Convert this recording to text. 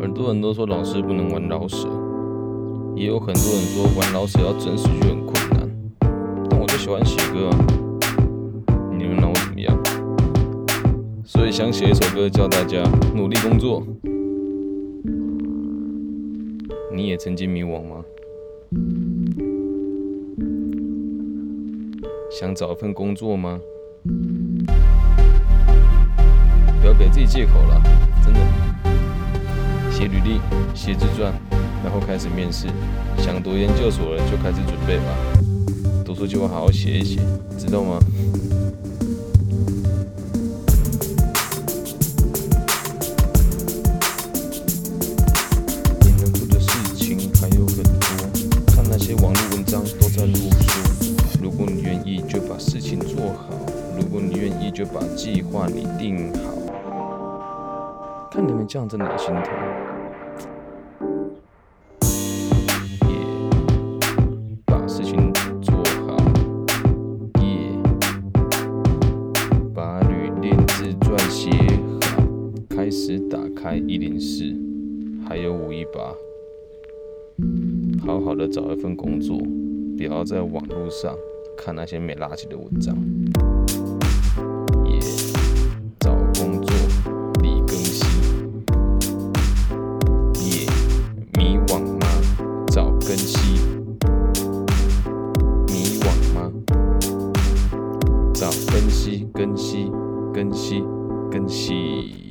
很多人都说老师不能玩老舍，也有很多人说玩老舍要整死就很困难。但我就喜欢写歌啊，你们拿我怎么样？所以想写一首歌教大家努力工作。你也曾经迷惘吗？想找一份工作吗？不要给自己借口了，真的。写履历，写自传，然后开始面试。想读研究所了，就开始准备吧。读书就会好好写一写，知道吗？你能做的事情还有很多，看那些网络文章都在啰嗦。如果你愿意，就把事情做好；如果你愿意，就把计划拟定好。看你们这样真的很心疼。也把事情做好，也把履历自传写好，开始打开一零四，还有五一八，好好的找一份工作，不要在网络上看那些没垃圾的文章。道，更新更新更新更新。